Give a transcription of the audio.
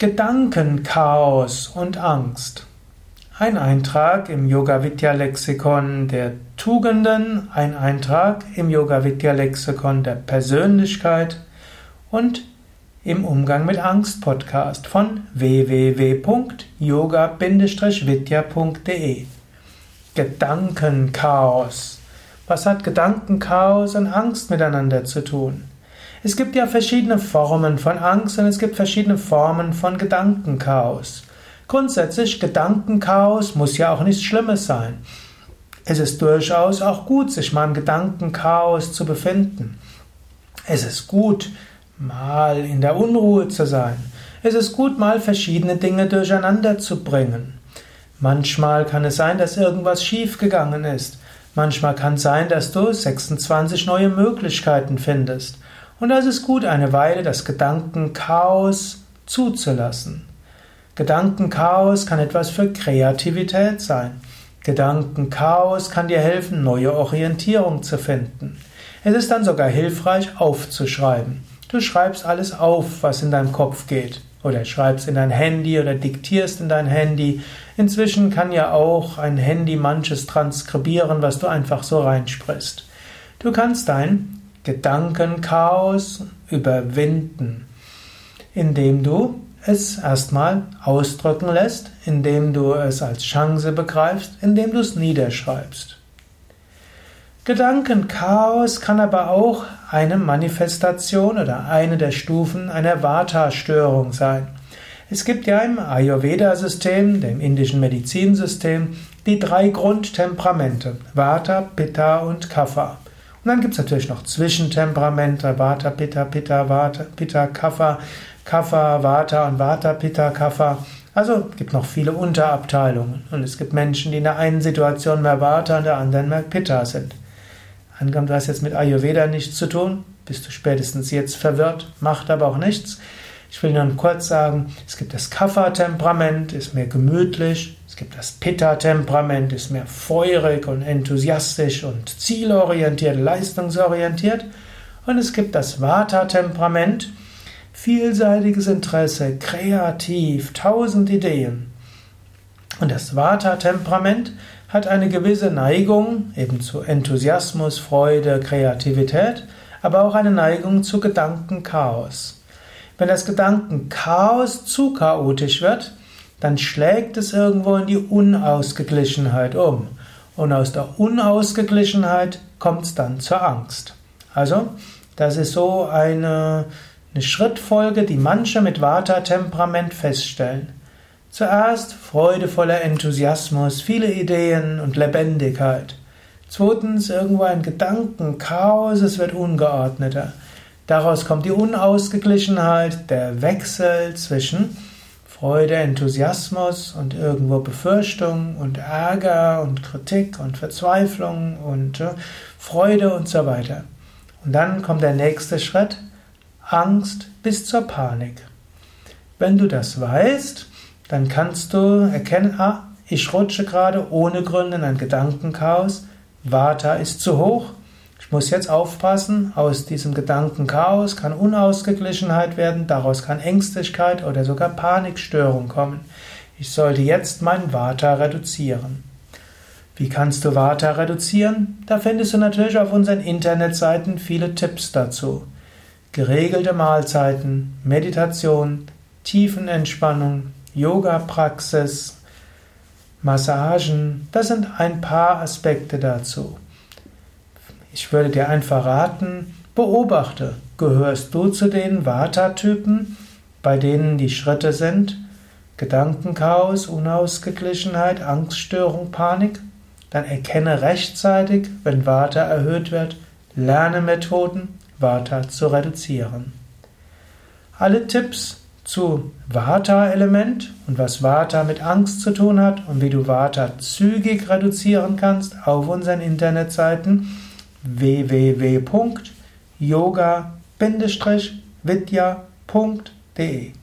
Gedankenchaos und Angst. Ein Eintrag im Yoga Vidya Lexikon der Tugenden, ein Eintrag im Yoga Vidya Lexikon der Persönlichkeit und im Umgang mit Angst Podcast von www.yoga-vidya.de. Gedankenchaos. Was hat Gedankenchaos und Angst miteinander zu tun? Es gibt ja verschiedene Formen von Angst und es gibt verschiedene Formen von Gedankenchaos. Grundsätzlich Gedankenchaos muss ja auch nichts Schlimmes sein. Es ist durchaus auch gut, sich mal im Gedankenchaos zu befinden. Es ist gut, mal in der Unruhe zu sein. Es ist gut, mal verschiedene Dinge durcheinander zu bringen. Manchmal kann es sein, dass irgendwas schiefgegangen ist. Manchmal kann es sein, dass du 26 neue Möglichkeiten findest. Und es ist gut, eine Weile das Gedankenchaos zuzulassen. Gedankenchaos kann etwas für Kreativität sein. Gedankenchaos kann dir helfen, neue Orientierung zu finden. Es ist dann sogar hilfreich, aufzuschreiben. Du schreibst alles auf, was in deinem Kopf geht. Oder schreibst in dein Handy oder diktierst in dein Handy. Inzwischen kann ja auch ein Handy manches transkribieren, was du einfach so reinsprichst. Du kannst dein Gedankenchaos überwinden, indem du es erstmal ausdrücken lässt, indem du es als Chance begreifst, indem du es niederschreibst. Gedankenchaos kann aber auch eine Manifestation oder eine der Stufen einer Vata-Störung sein. Es gibt ja im Ayurveda-System, dem indischen Medizinsystem, die drei Grundtemperamente, Vata, Pitta und Kapha. Und dann gibt es natürlich noch Zwischentemperamente, Vata, Pitta, Pitta, Vata, Pitta, Kapha, Kapha, Vata und Vata, Pitta, Kapha. Also es gibt noch viele Unterabteilungen. Und es gibt Menschen, die in der einen Situation mehr Vata in der anderen mehr Pitta sind. Angenommen, du hast jetzt mit Ayurveda nichts zu tun, bist du spätestens jetzt verwirrt, macht aber auch nichts. Ich will nur kurz sagen, es gibt das Kapha-Temperament, ist mehr gemütlich, gibt das Pitta-Temperament, ist mehr feurig und enthusiastisch und zielorientiert, leistungsorientiert. Und es gibt das Vata-Temperament, vielseitiges Interesse, kreativ, tausend Ideen. Und das Vata-Temperament hat eine gewisse Neigung eben zu Enthusiasmus, Freude, Kreativität, aber auch eine Neigung zu Gedankenchaos. Wenn das Gedankenchaos zu chaotisch wird, dann schlägt es irgendwo in die Unausgeglichenheit um. Und aus der Unausgeglichenheit kommt es dann zur Angst. Also, das ist so eine, eine Schrittfolge, die manche mit Vata-Temperament feststellen. Zuerst freudevoller Enthusiasmus, viele Ideen und Lebendigkeit. Zweitens irgendwo ein Gedankenchaos, es wird ungeordneter. Daraus kommt die Unausgeglichenheit, der Wechsel zwischen Freude, Enthusiasmus und irgendwo Befürchtung und Ärger und Kritik und Verzweiflung und äh, Freude und so weiter. Und dann kommt der nächste Schritt, Angst bis zur Panik. Wenn du das weißt, dann kannst du erkennen, ah, ich rutsche gerade ohne Gründe in ein Gedankenchaos, Vata ist zu hoch, ich muss jetzt aufpassen, aus diesem Gedankenchaos kann Unausgeglichenheit werden, daraus kann Ängstlichkeit oder sogar Panikstörung kommen. Ich sollte jetzt mein Vata reduzieren. Wie kannst du Vata reduzieren? Da findest du natürlich auf unseren Internetseiten viele Tipps dazu. Geregelte Mahlzeiten, Meditation, Tiefenentspannung, Yoga-Praxis, Massagen, das sind ein paar Aspekte dazu. Ich würde dir einfach raten, beobachte, gehörst du zu den Vata-Typen, bei denen die Schritte sind Gedankenchaos, Unausgeglichenheit, Angststörung, Panik? Dann erkenne rechtzeitig, wenn Vata erhöht wird, lerne Methoden, Vata zu reduzieren. Alle Tipps zu Vata-Element und was Vata mit Angst zu tun hat und wie du Vata zügig reduzieren kannst auf unseren Internetseiten www.yoga-vidya.de